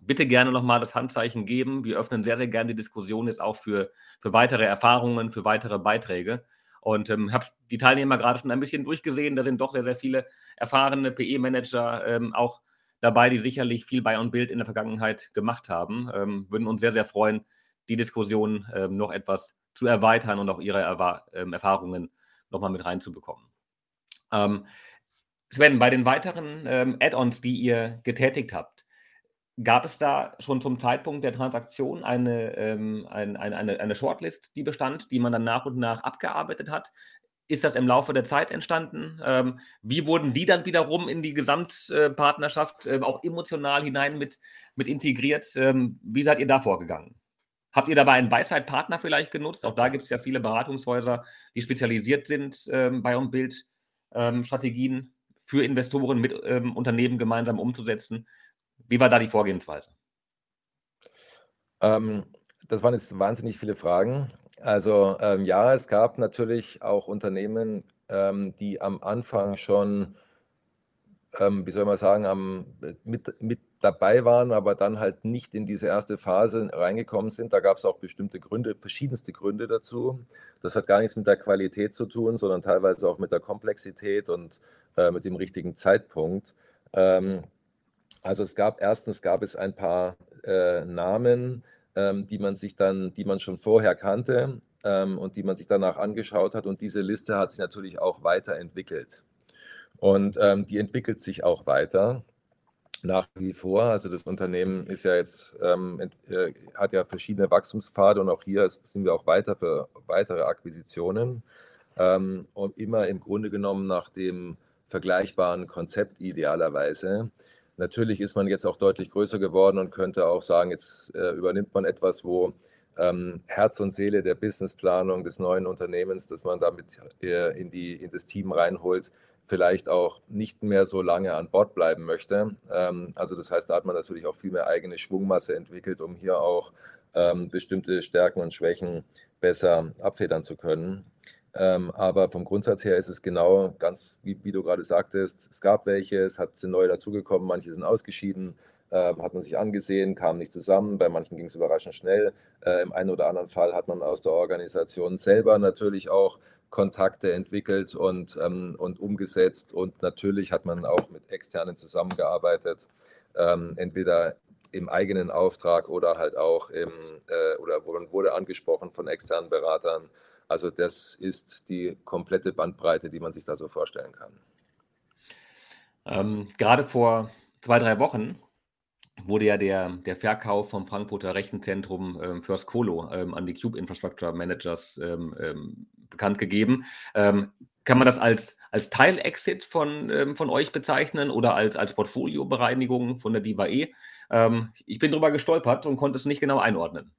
bitte gerne nochmal das Handzeichen geben. Wir öffnen sehr, sehr gerne die Diskussion jetzt auch für, für weitere Erfahrungen, für weitere Beiträge. Und ähm, habe die Teilnehmer gerade schon ein bisschen durchgesehen. Da sind doch sehr, sehr viele erfahrene PE-Manager ähm, auch dabei, die sicherlich viel bei und Bild in der Vergangenheit gemacht haben. Ähm, würden uns sehr, sehr freuen, die Diskussion ähm, noch etwas zu erweitern und auch ihre Erwa ähm, Erfahrungen nochmal mit reinzubekommen. Ähm, Sven, bei den weiteren ähm, Add-ons, die ihr getätigt habt, Gab es da schon zum Zeitpunkt der Transaktion eine, ähm, ein, eine, eine Shortlist, die bestand, die man dann nach und nach abgearbeitet hat? Ist das im Laufe der Zeit entstanden? Ähm, wie wurden die dann wiederum in die Gesamtpartnerschaft äh, auch emotional hinein mit, mit integriert? Ähm, wie seid ihr da vorgegangen? Habt ihr dabei einen Buy-Side-Partner vielleicht genutzt? Auch da gibt es ja viele Beratungshäuser, die spezialisiert sind ähm, bei und Bild ähm, Strategien für Investoren mit ähm, Unternehmen gemeinsam umzusetzen. Wie war da die Vorgehensweise? Ähm, das waren jetzt wahnsinnig viele Fragen. Also ähm, ja, es gab natürlich auch Unternehmen, ähm, die am Anfang schon, ähm, wie soll man sagen, am, mit, mit dabei waren, aber dann halt nicht in diese erste Phase reingekommen sind. Da gab es auch bestimmte Gründe, verschiedenste Gründe dazu. Das hat gar nichts mit der Qualität zu tun, sondern teilweise auch mit der Komplexität und äh, mit dem richtigen Zeitpunkt. Ähm, also es gab erstens gab es ein paar äh, Namen, ähm, die man sich dann, die man schon vorher kannte ähm, und die man sich danach angeschaut hat. Und diese Liste hat sich natürlich auch weiterentwickelt. Und ähm, die entwickelt sich auch weiter nach wie vor. Also das Unternehmen ist ja jetzt, ähm, äh, hat ja verschiedene Wachstumspfade und auch hier sind wir auch weiter für weitere Akquisitionen. Ähm, und immer im Grunde genommen nach dem vergleichbaren Konzept idealerweise. Natürlich ist man jetzt auch deutlich größer geworden und könnte auch sagen, jetzt äh, übernimmt man etwas, wo ähm, Herz und Seele der Businessplanung des neuen Unternehmens, dass man damit äh, in, die, in das Team reinholt, vielleicht auch nicht mehr so lange an Bord bleiben möchte. Ähm, also das heißt, da hat man natürlich auch viel mehr eigene Schwungmasse entwickelt, um hier auch ähm, bestimmte Stärken und Schwächen besser abfedern zu können. Ähm, aber vom Grundsatz her ist es genau ganz, wie, wie, du gerade sagtest, es gab welche, es hat, sind neue dazugekommen, manche sind ausgeschieden, äh, hat man sich angesehen, kam nicht zusammen, bei manchen ging es überraschend schnell. Äh, Im einen oder anderen Fall hat man aus der Organisation selber natürlich auch Kontakte entwickelt und, ähm, und umgesetzt. Und natürlich hat man auch mit externen zusammengearbeitet, ähm, entweder im eigenen Auftrag oder halt auch im, äh, oder wurde angesprochen von externen Beratern. Also das ist die komplette Bandbreite, die man sich da so vorstellen kann. Ähm, gerade vor zwei, drei Wochen wurde ja der, der Verkauf vom Frankfurter Rechenzentrum ähm, First Colo ähm, an die Cube Infrastructure Managers ähm, ähm bekannt gegeben. Ähm, kann man das als, als Teil-Exit von, ähm, von euch bezeichnen oder als, als Portfolio-Bereinigung von der Diva E? ich bin darüber gestolpert und konnte es nicht genau einordnen.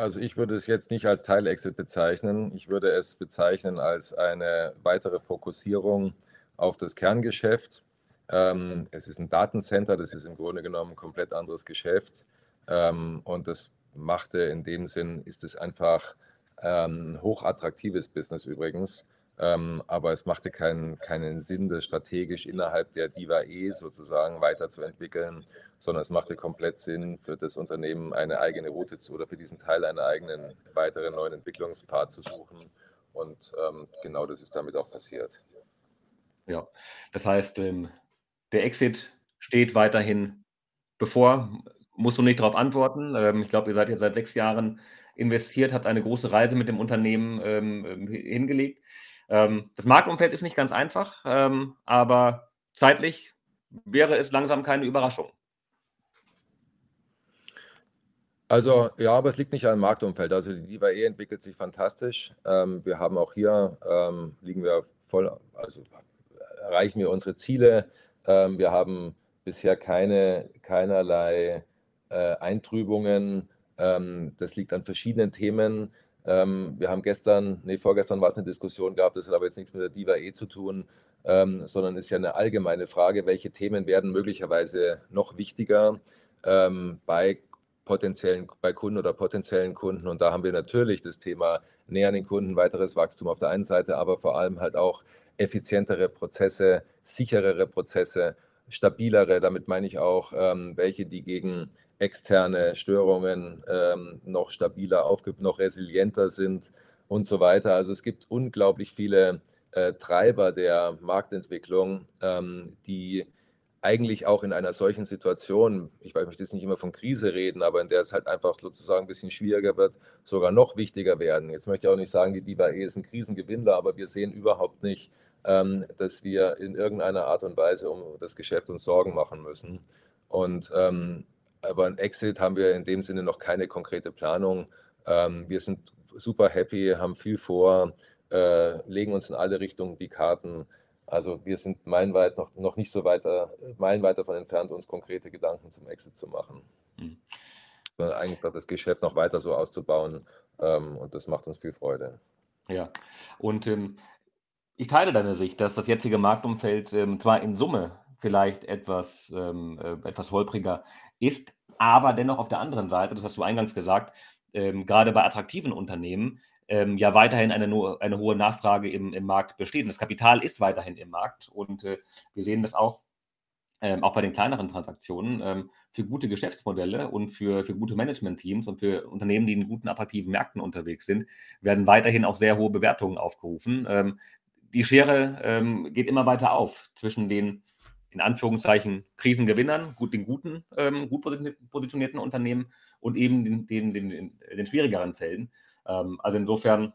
Also ich würde es jetzt nicht als Teil-Exit bezeichnen. Ich würde es bezeichnen als eine weitere Fokussierung auf das Kerngeschäft ähm, es ist ein Datencenter, das ist im Grunde genommen ein komplett anderes Geschäft. Ähm, und das machte in dem Sinn, ist es einfach ähm, ein hochattraktives Business übrigens. Ähm, aber es machte keinen, keinen Sinn, das strategisch innerhalb der Diva E sozusagen weiterzuentwickeln, sondern es machte komplett Sinn, für das Unternehmen eine eigene Route zu oder für diesen Teil einen eigenen weiteren neuen Entwicklungspfad zu suchen. Und ähm, genau das ist damit auch passiert. Ja, das heißt, ähm, der Exit steht weiterhin bevor. Musst du nicht darauf antworten. Ähm, ich glaube, ihr seid jetzt seit sechs Jahren investiert, habt eine große Reise mit dem Unternehmen ähm, ähm hingelegt. Ähm, das Marktumfeld ist nicht ganz einfach, ähm, aber zeitlich wäre es langsam keine Überraschung. Also ja, aber es liegt nicht am Marktumfeld. Also die Diva E entwickelt sich fantastisch. Ähm, wir haben auch hier, ähm, liegen wir voll, also erreichen wir unsere Ziele. Wir haben bisher keine, keinerlei äh, Eintrübungen. Ähm, das liegt an verschiedenen Themen. Ähm, wir haben gestern, nee, vorgestern war es eine Diskussion gehabt, das hat aber jetzt nichts mit der Diva E zu tun, ähm, sondern ist ja eine allgemeine Frage, welche Themen werden möglicherweise noch wichtiger bei potenziellen, bei Kunden oder potenziellen Kunden. Und da haben wir natürlich das Thema näher an den Kunden, weiteres Wachstum auf der einen Seite, aber vor allem halt auch effizientere Prozesse, sicherere Prozesse, stabilere, damit meine ich auch welche, die gegen externe Störungen ähm, noch stabiler, noch resilienter sind und so weiter. Also es gibt unglaublich viele äh, Treiber der Marktentwicklung, ähm, die eigentlich auch in einer solchen Situation, ich möchte jetzt nicht immer von Krise reden, aber in der es halt einfach sozusagen ein bisschen schwieriger wird, sogar noch wichtiger werden. Jetzt möchte ich auch nicht sagen, die Diva E ist ein Krisengewinner, aber wir sehen überhaupt nicht, ähm, dass wir in irgendeiner Art und Weise um das Geschäft uns Sorgen machen müssen. Und ähm, aber ein Exit haben wir in dem Sinne noch keine konkrete Planung. Ähm, wir sind super happy, haben viel vor, äh, legen uns in alle Richtungen die Karten. Also wir sind meilenweit noch, noch nicht so weiter, meilenweit davon entfernt, uns konkrete Gedanken zum Exit zu machen. Mhm. Eigentlich das Geschäft noch weiter so auszubauen ähm, und das macht uns viel Freude. Ja, und ähm, ich teile deine Sicht, dass das jetzige Marktumfeld ähm, zwar in Summe vielleicht etwas, ähm, äh, etwas holpriger ist, aber dennoch auf der anderen Seite, das hast du eingangs gesagt, ähm, gerade bei attraktiven Unternehmen ähm, ja weiterhin eine, eine hohe Nachfrage im, im Markt besteht. Und das Kapital ist weiterhin im Markt und äh, wir sehen das auch, ähm, auch bei den kleineren Transaktionen, ähm, für gute Geschäftsmodelle und für, für gute Management-Teams und für Unternehmen, die in guten, attraktiven Märkten unterwegs sind, werden weiterhin auch sehr hohe Bewertungen aufgerufen. Ähm, die Schere ähm, geht immer weiter auf zwischen den in Anführungszeichen Krisengewinnern, gut, den guten, ähm, gut positionierten Unternehmen und eben den, den, den, den schwierigeren Fällen. Ähm, also insofern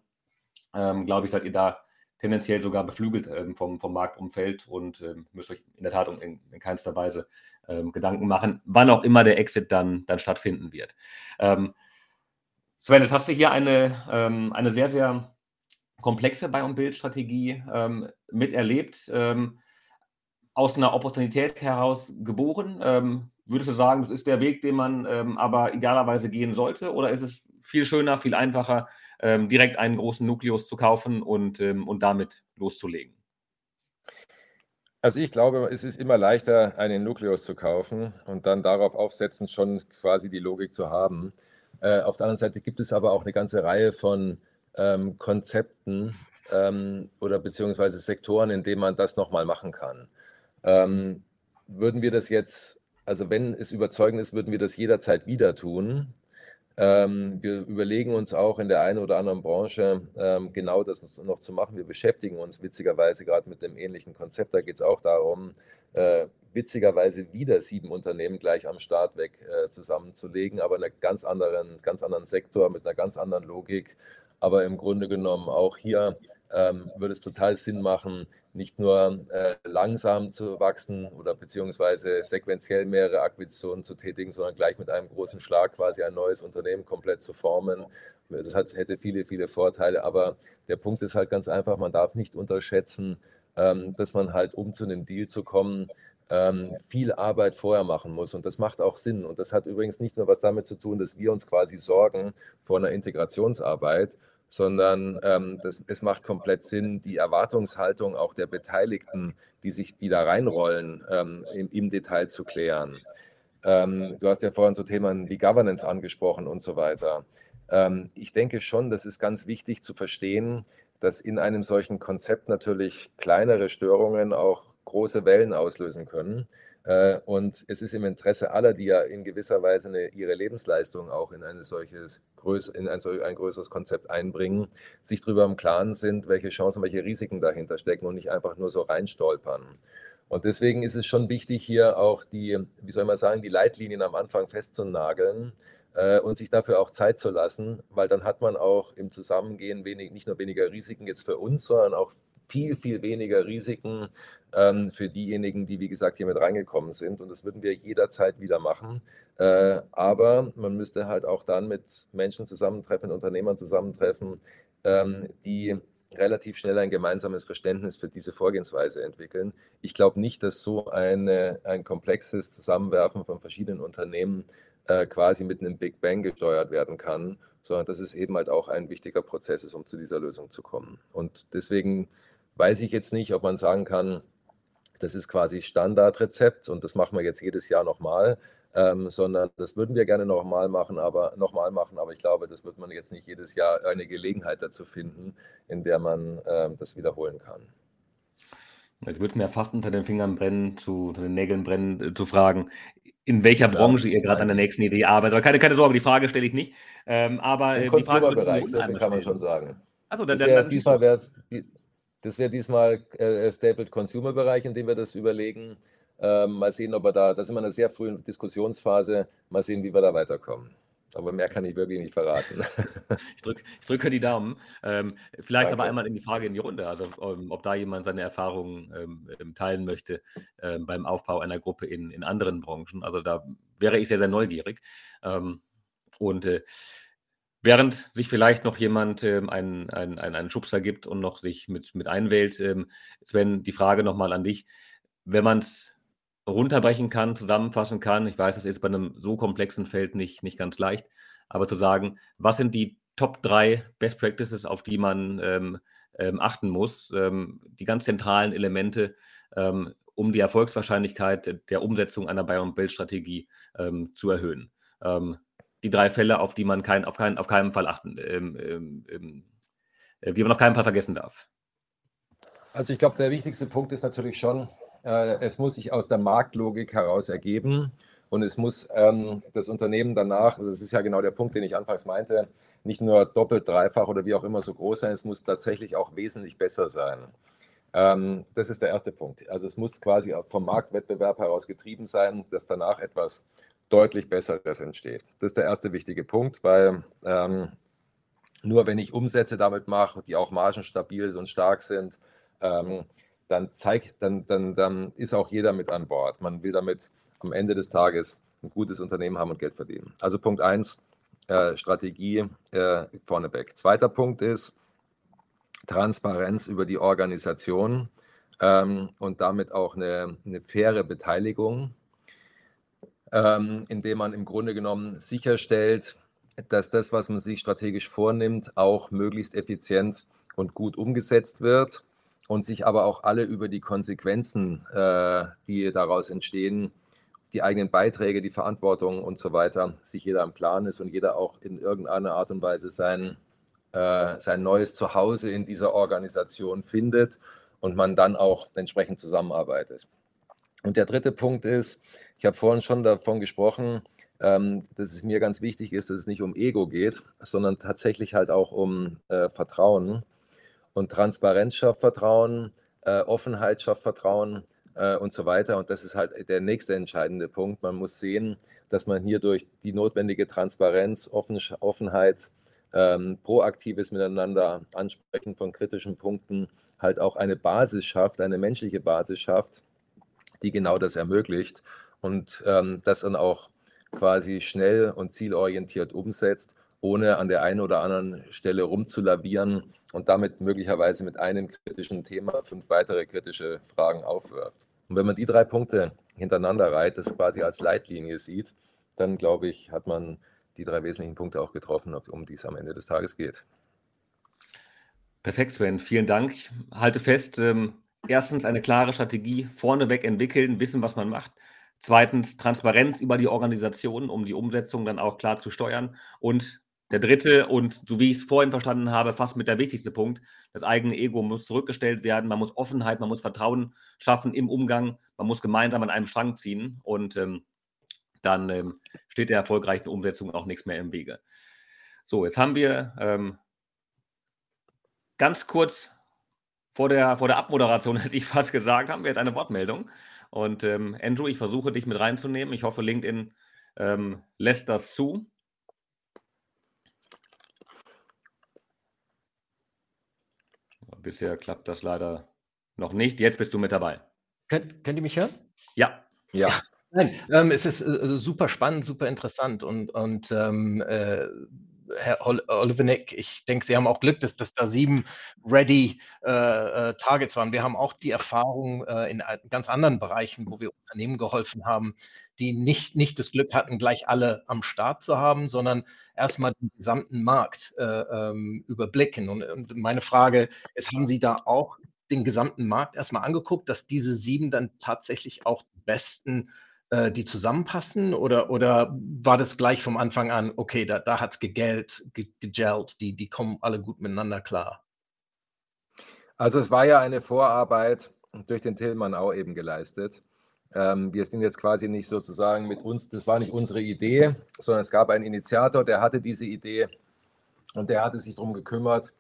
ähm, glaube ich, seid ihr da tendenziell sogar beflügelt ähm, vom, vom Marktumfeld und ähm, müsst euch in der Tat in, in keinster Weise ähm, Gedanken machen, wann auch immer der Exit dann, dann stattfinden wird. Sven, jetzt hast du hier eine, eine sehr, sehr komplexe Buy- und Build-Strategie miterlebt aus einer Opportunität heraus geboren? Ähm, würdest du sagen, das ist der Weg, den man ähm, aber idealerweise gehen sollte? Oder ist es viel schöner, viel einfacher, ähm, direkt einen großen Nukleus zu kaufen und, ähm, und damit loszulegen? Also ich glaube, es ist immer leichter, einen Nukleus zu kaufen und dann darauf aufsetzen, schon quasi die Logik zu haben. Äh, auf der anderen Seite gibt es aber auch eine ganze Reihe von ähm, Konzepten ähm, oder beziehungsweise Sektoren, in denen man das nochmal machen kann. Ähm, würden wir das jetzt, also wenn es überzeugend ist, würden wir das jederzeit wieder tun. Ähm, wir überlegen uns auch in der einen oder anderen Branche ähm, genau das noch zu machen. Wir beschäftigen uns witzigerweise gerade mit dem ähnlichen Konzept. Da geht es auch darum, äh, witzigerweise wieder sieben Unternehmen gleich am Start weg äh, zusammenzulegen, aber in einem ganz anderen, ganz anderen Sektor mit einer ganz anderen Logik. Aber im Grunde genommen auch hier ähm, würde es total Sinn machen, nicht nur äh, langsam zu wachsen oder beziehungsweise sequenziell mehrere Akquisitionen zu tätigen, sondern gleich mit einem großen Schlag quasi ein neues Unternehmen komplett zu formen. Das hat, hätte viele, viele Vorteile, aber der Punkt ist halt ganz einfach, man darf nicht unterschätzen, ähm, dass man halt, um zu einem Deal zu kommen, ähm, viel Arbeit vorher machen muss. Und das macht auch Sinn. Und das hat übrigens nicht nur was damit zu tun, dass wir uns quasi sorgen vor einer Integrationsarbeit, sondern ähm, das, es macht komplett Sinn, die Erwartungshaltung auch der Beteiligten, die sich, die da reinrollen, ähm, im, im, Detail zu klären. Ähm, du hast ja vorhin so Themen wie Governance angesprochen und so weiter. Ähm, ich denke schon, das ist ganz wichtig zu verstehen, dass in einem solchen Konzept natürlich kleinere Störungen auch große Wellen auslösen können. Äh, und es ist im Interesse aller, die ja in gewisser Weise eine, ihre Lebensleistung auch in, eine solches, in ein, ein größeres Konzept einbringen, sich darüber im Klaren sind, welche Chancen, welche Risiken dahinter stecken und nicht einfach nur so reinstolpern. Und deswegen ist es schon wichtig, hier auch die, wie soll man sagen, die Leitlinien am Anfang festzunageln äh, und sich dafür auch Zeit zu lassen, weil dann hat man auch im Zusammengehen wenig, nicht nur weniger Risiken jetzt für uns, sondern auch viel, viel weniger Risiken ähm, für diejenigen, die, wie gesagt, hier mit reingekommen sind. Und das würden wir jederzeit wieder machen. Äh, aber man müsste halt auch dann mit Menschen zusammentreffen, Unternehmern zusammentreffen, ähm, die relativ schnell ein gemeinsames Verständnis für diese Vorgehensweise entwickeln. Ich glaube nicht, dass so eine, ein komplexes Zusammenwerfen von verschiedenen Unternehmen äh, quasi mit einem Big Bang gesteuert werden kann, sondern dass es eben halt auch ein wichtiger Prozess ist, um zu dieser Lösung zu kommen. Und deswegen weiß ich jetzt nicht, ob man sagen kann, das ist quasi Standardrezept und das machen wir jetzt jedes Jahr nochmal, ähm, sondern das würden wir gerne nochmal machen, aber nochmal machen, aber ich glaube, das wird man jetzt nicht jedes Jahr eine Gelegenheit dazu finden, in der man ähm, das wiederholen kann. Jetzt würde mir fast unter den Fingern brennen, zu, unter den Nägeln brennen, äh, zu fragen, in welcher Branche ihr gerade an der nächsten Idee arbeitet. Aber keine, keine Sorge, die Frage stelle ich nicht. Ähm, aber Im äh, die Frage wird kann man schon sagen. Also dann, dann, dann diesmal wäre es das wäre diesmal äh, Stapled Consumer Bereich, in dem wir das überlegen. Ähm, mal sehen, ob wir da, da sind wir in einer sehr frühen Diskussionsphase, mal sehen, wie wir da weiterkommen. Aber mehr kann ich wirklich nicht verraten. ich, drück, ich drücke die Daumen. Ähm, vielleicht Danke. aber einmal in die Frage in die Runde, also um, ähm, ob da jemand seine Erfahrungen ähm, ähm, teilen möchte ähm, beim Aufbau einer Gruppe in, in anderen Branchen. Also da wäre ich sehr, sehr neugierig. Ähm, und äh, Während sich vielleicht noch jemand ähm, einen, einen, einen Schubser gibt und noch sich mit, mit einwählt, ähm, Sven, die Frage nochmal an dich. Wenn man es runterbrechen kann, zusammenfassen kann, ich weiß, das ist bei einem so komplexen Feld nicht, nicht ganz leicht, aber zu sagen, was sind die Top 3 Best Practices, auf die man ähm, ähm, achten muss, ähm, die ganz zentralen Elemente, ähm, um die Erfolgswahrscheinlichkeit der Umsetzung einer Buy-and-Build-Strategie zu erhöhen die drei Fälle, auf die man kein, auf, kein, auf keinen Fall achten, ähm, ähm, ähm, äh, die man auf keinen Fall vergessen darf? Also ich glaube, der wichtigste Punkt ist natürlich schon, äh, es muss sich aus der Marktlogik heraus ergeben und es muss ähm, das Unternehmen danach, das ist ja genau der Punkt, den ich anfangs meinte, nicht nur doppelt, dreifach oder wie auch immer so groß sein, es muss tatsächlich auch wesentlich besser sein. Ähm, das ist der erste Punkt. Also es muss quasi vom Marktwettbewerb heraus getrieben sein, dass danach etwas deutlich Besseres entsteht. Das ist der erste wichtige Punkt, weil ähm, nur wenn ich Umsätze damit mache, die auch margenstabil und stark sind, ähm, dann, zeigt, dann, dann, dann ist auch jeder mit an Bord. Man will damit am Ende des Tages ein gutes Unternehmen haben und Geld verdienen. Also Punkt 1, äh, Strategie äh, vorneweg. Zweiter Punkt ist Transparenz über die Organisation ähm, und damit auch eine, eine faire Beteiligung, ähm, indem man im Grunde genommen sicherstellt, dass das, was man sich strategisch vornimmt, auch möglichst effizient und gut umgesetzt wird und sich aber auch alle über die Konsequenzen, äh, die daraus entstehen, die eigenen Beiträge, die Verantwortung und so weiter, sich jeder im Klaren ist und jeder auch in irgendeiner Art und Weise sein, äh, sein neues Zuhause in dieser Organisation findet und man dann auch entsprechend zusammenarbeitet. Und der dritte Punkt ist, ich habe vorhin schon davon gesprochen, ähm, dass es mir ganz wichtig ist, dass es nicht um Ego geht, sondern tatsächlich halt auch um äh, Vertrauen. Und Transparenz schafft Vertrauen, äh, Offenheit schafft Vertrauen äh, und so weiter. Und das ist halt der nächste entscheidende Punkt. Man muss sehen, dass man hier durch die notwendige Transparenz, Offen Offenheit, ähm, proaktives Miteinander ansprechen von kritischen Punkten halt auch eine Basis schafft, eine menschliche Basis schafft, die genau das ermöglicht und ähm, das dann auch quasi schnell und zielorientiert umsetzt, ohne an der einen oder anderen Stelle rumzulavieren und damit möglicherweise mit einem kritischen Thema fünf weitere kritische Fragen aufwirft. Und wenn man die drei Punkte hintereinander reiht, das quasi als Leitlinie sieht, dann glaube ich, hat man die drei wesentlichen Punkte auch getroffen, um die es am Ende des Tages geht. Perfekt, Sven. Vielen Dank. Ich halte fest, ähm, erstens eine klare Strategie vorneweg entwickeln, wissen, was man macht. Zweitens Transparenz über die Organisation, um die Umsetzung dann auch klar zu steuern. Und der dritte und so wie ich es vorhin verstanden habe, fast mit der wichtigste Punkt, das eigene Ego muss zurückgestellt werden. Man muss Offenheit, man muss Vertrauen schaffen im Umgang, man muss gemeinsam an einem Strang ziehen und ähm, dann ähm, steht der erfolgreichen Umsetzung auch nichts mehr im Wege. So, jetzt haben wir ähm, ganz kurz vor der, vor der Abmoderation, hätte ich fast gesagt, haben wir jetzt eine Wortmeldung. Und ähm, Andrew, ich versuche dich mit reinzunehmen. Ich hoffe, LinkedIn ähm, lässt das zu. Bisher klappt das leider noch nicht. Jetzt bist du mit dabei. Könnt, könnt ihr mich hören? Ja. Ja. Nein, ähm, es ist äh, super spannend, super interessant und, und ähm, äh, Herr Ol Olivenek, ich denke, Sie haben auch Glück, dass, dass da sieben ready äh, äh, Targets waren. Wir haben auch die Erfahrung äh, in ganz anderen Bereichen, wo wir Unternehmen geholfen haben, die nicht, nicht das Glück hatten, gleich alle am Start zu haben, sondern erstmal den gesamten Markt äh, ähm, überblicken. Und, und meine Frage ist, haben Sie da auch den gesamten Markt erstmal angeguckt, dass diese sieben dann tatsächlich auch die besten äh, die zusammenpassen oder, oder war das gleich vom Anfang an, okay, da, da hat es gegelt, ge, gegelt, die, die kommen alle gut miteinander klar? Also es war ja eine Vorarbeit durch den Tillmann auch eben geleistet. Ähm, wir sind jetzt quasi nicht sozusagen mit uns, das war nicht unsere Idee, sondern es gab einen Initiator, der hatte diese Idee und der hatte sich darum gekümmert,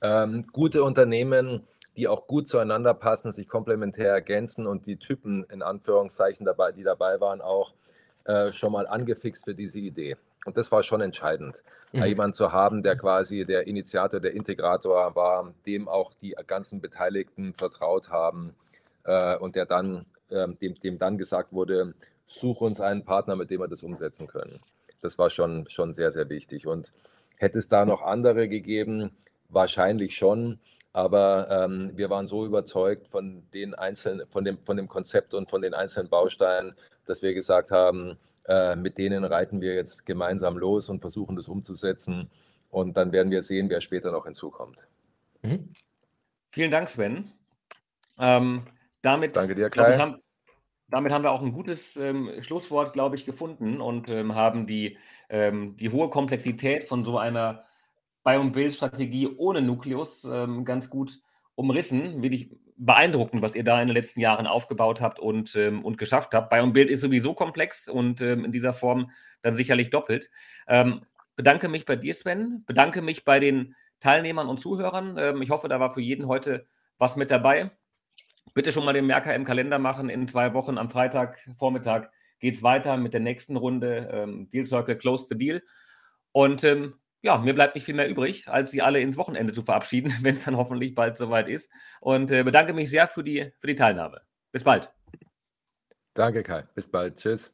ähm, gute Unternehmen die auch gut zueinander passen, sich komplementär ergänzen und die Typen in Anführungszeichen dabei, die dabei waren, auch äh, schon mal angefixt für diese Idee. Und das war schon entscheidend, mhm. jemanden zu haben, der quasi der Initiator, der Integrator war, dem auch die ganzen Beteiligten vertraut haben äh, und der dann, äh, dem, dem dann gesagt wurde, such uns einen Partner, mit dem wir das umsetzen können. Das war schon, schon sehr, sehr wichtig. Und hätte es da noch andere gegeben, wahrscheinlich schon. Aber ähm, wir waren so überzeugt von den einzelnen, von dem, von dem Konzept und von den einzelnen Bausteinen, dass wir gesagt haben, äh, mit denen reiten wir jetzt gemeinsam los und versuchen das umzusetzen. Und dann werden wir sehen, wer später noch hinzukommt. Mhm. Vielen Dank, Sven. Ähm, damit, Danke dir, Kai. Haben, damit haben wir auch ein gutes ähm, Schlusswort, glaube ich, gefunden und ähm, haben die, ähm, die hohe Komplexität von so einer Buy- und Build-Strategie ohne Nukleus ähm, ganz gut umrissen. Wirklich beeindruckend, was ihr da in den letzten Jahren aufgebaut habt und, ähm, und geschafft habt. Buy und Build ist sowieso komplex und ähm, in dieser Form dann sicherlich doppelt. Ähm, bedanke mich bei dir, Sven. Bedanke mich bei den Teilnehmern und Zuhörern. Ähm, ich hoffe, da war für jeden heute was mit dabei. bitte schon mal den Merker im Kalender machen. In zwei Wochen am Freitag Vormittag geht es weiter mit der nächsten Runde ähm, Deal Circle Close the Deal. Und ähm, ja, mir bleibt nicht viel mehr übrig, als Sie alle ins Wochenende zu verabschieden, wenn es dann hoffentlich bald soweit ist. Und äh, bedanke mich sehr für die, für die Teilnahme. Bis bald. Danke, Kai. Bis bald. Tschüss.